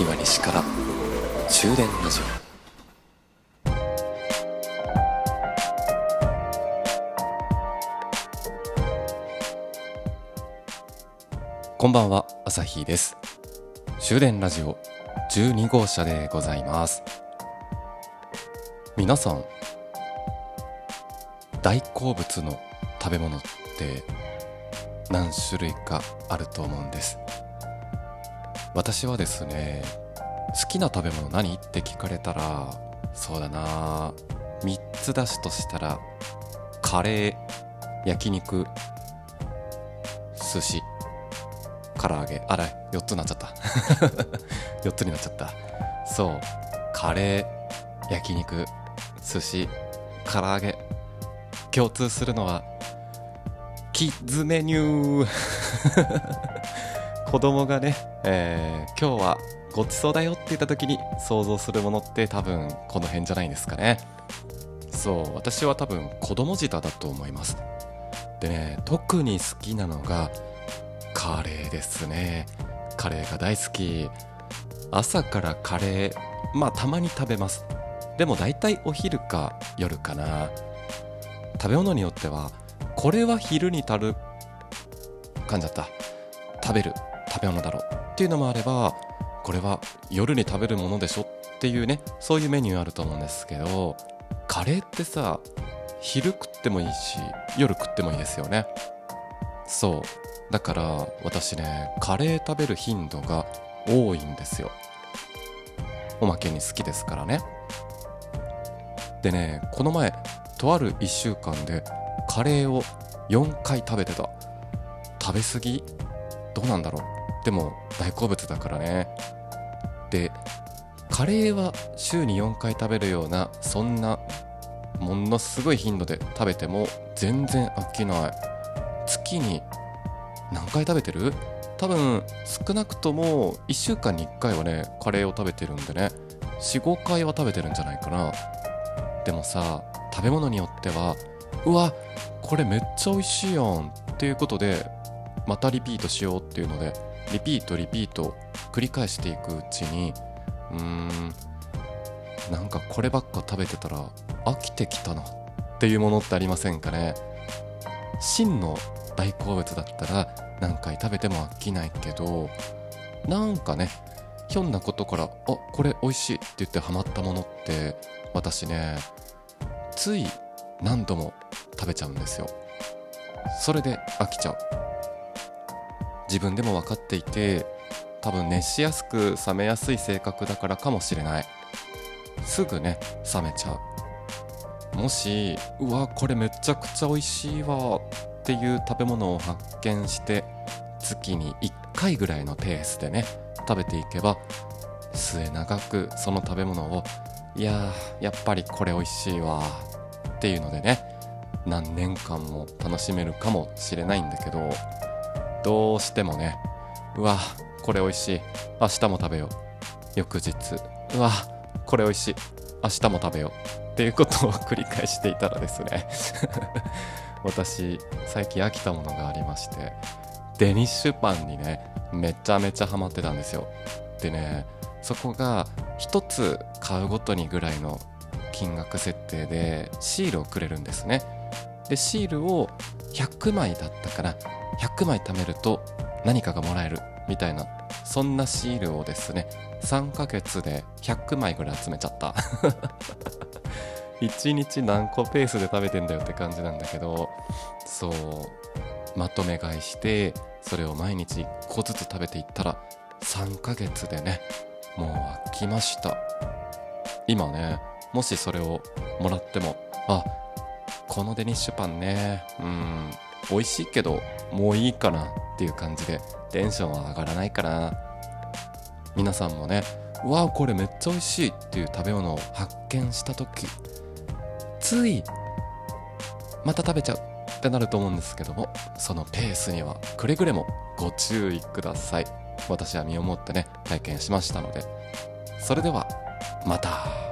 岩西から終電ラジオ。こんばんは朝日です。終電ラジオ12号車でございます。皆さん大好物の食べ物って何種類かあると思うんです。私はですね好きな食べ物何って聞かれたらそうだな3つ出すとしたらカレー焼肉寿司唐揚げ。あら4つになっちゃった。4つになっちゃった。そう。カレー焼肉寿司唐揚げ。共通するのはキッズメニュー。子供がね、えー、今日はごちそうだよって言った時に想像するものって多分この辺じゃないですかね。そう私は多分子供舌だと思います。でね特に好きなのがカレーですね。カレーが大好き。朝からカレーまあたまに食べます。でも大体お昼か夜かな。食べ物によってはこれは昼に足る噛んじゃった。食べる。食べ物だろうっていうのもあればこれは夜に食べるものでしょっていうねそういうメニューあると思うんですけどカレーってさ昼食ってもいいし夜食ってもいいですよね。そう。だから私ねカレー食べる頻度が多いんですよ。おまけに好きですからね。でねこの前とある1週間でカレーを4回食べてた。食べ過ぎ？どうなんだろう？でも大好物だからね。でカレーは週に4回食べるようなそんなものすごい頻度で食べても全然飽きない。月に何回食べてる？多分少なくとも1週間に1回はねカレーを食べてるんでね。45回は食べてるんじゃないかな。でもさ食べ物によってはうわこれめっちゃ美味しいやんっていうことでまたリピートしようっていうのでリピートリピート繰り返していくうちにうーんなんかこればっか食べてたら飽きてきたなっていうものってありませんかね。真の大好物だったら何回食べても飽きないけどなんかねひょんなことからあこれ美味しいって言ってハマったものって私ねつい何度も食べちゃうんですよ。それで飽きちゃう。自分でも分かっていて多分熱しやすく冷めやすい性格だからかもしれない。すぐね冷めちゃう。もしうわこれめちゃくちゃ美味しいわっていう食べ物を発見して月に1回ぐらいのペースでね食べていけば末永くその食べ物をいややっぱりこれ美味しいわっていうのでね何年間も楽しめるかもしれないんだけどどうしてもね。うわこれ美味しい。明日も食べよう。翌日。うわこれ美味しい。明日も食べよう。っていうことを繰り返していたらですね。私最近飽きたものがありまして。デニッシュパンにねめちゃめちゃハマってたんですよ。でねそこが1つ買うごとにぐらいの金額設定でシールをくれるんですね。でシールを100枚だったから100枚貯めると何かがもらえるみたいなそんなシールをですね3ヶ月で100枚ぐらい集めちゃった。1日何個ペースで食べてんだよって感じなんだけどそうまとめ買いしてそれを毎日1個ずつ食べていったら3ヶ月でねもう飽きました。今ねもしそれをもらってもあこのデニッシュパンねうん美味しいけどもういいかなっていう感じでテンションは上がらないかな皆さんもねうわこれめっちゃ美味しいっていう食べ物を発見した時ついまた食べちゃうってなると思うんですけどもそのペースにはくれぐれもご注意ください私は身をもってね体験しましたのでそれではまた。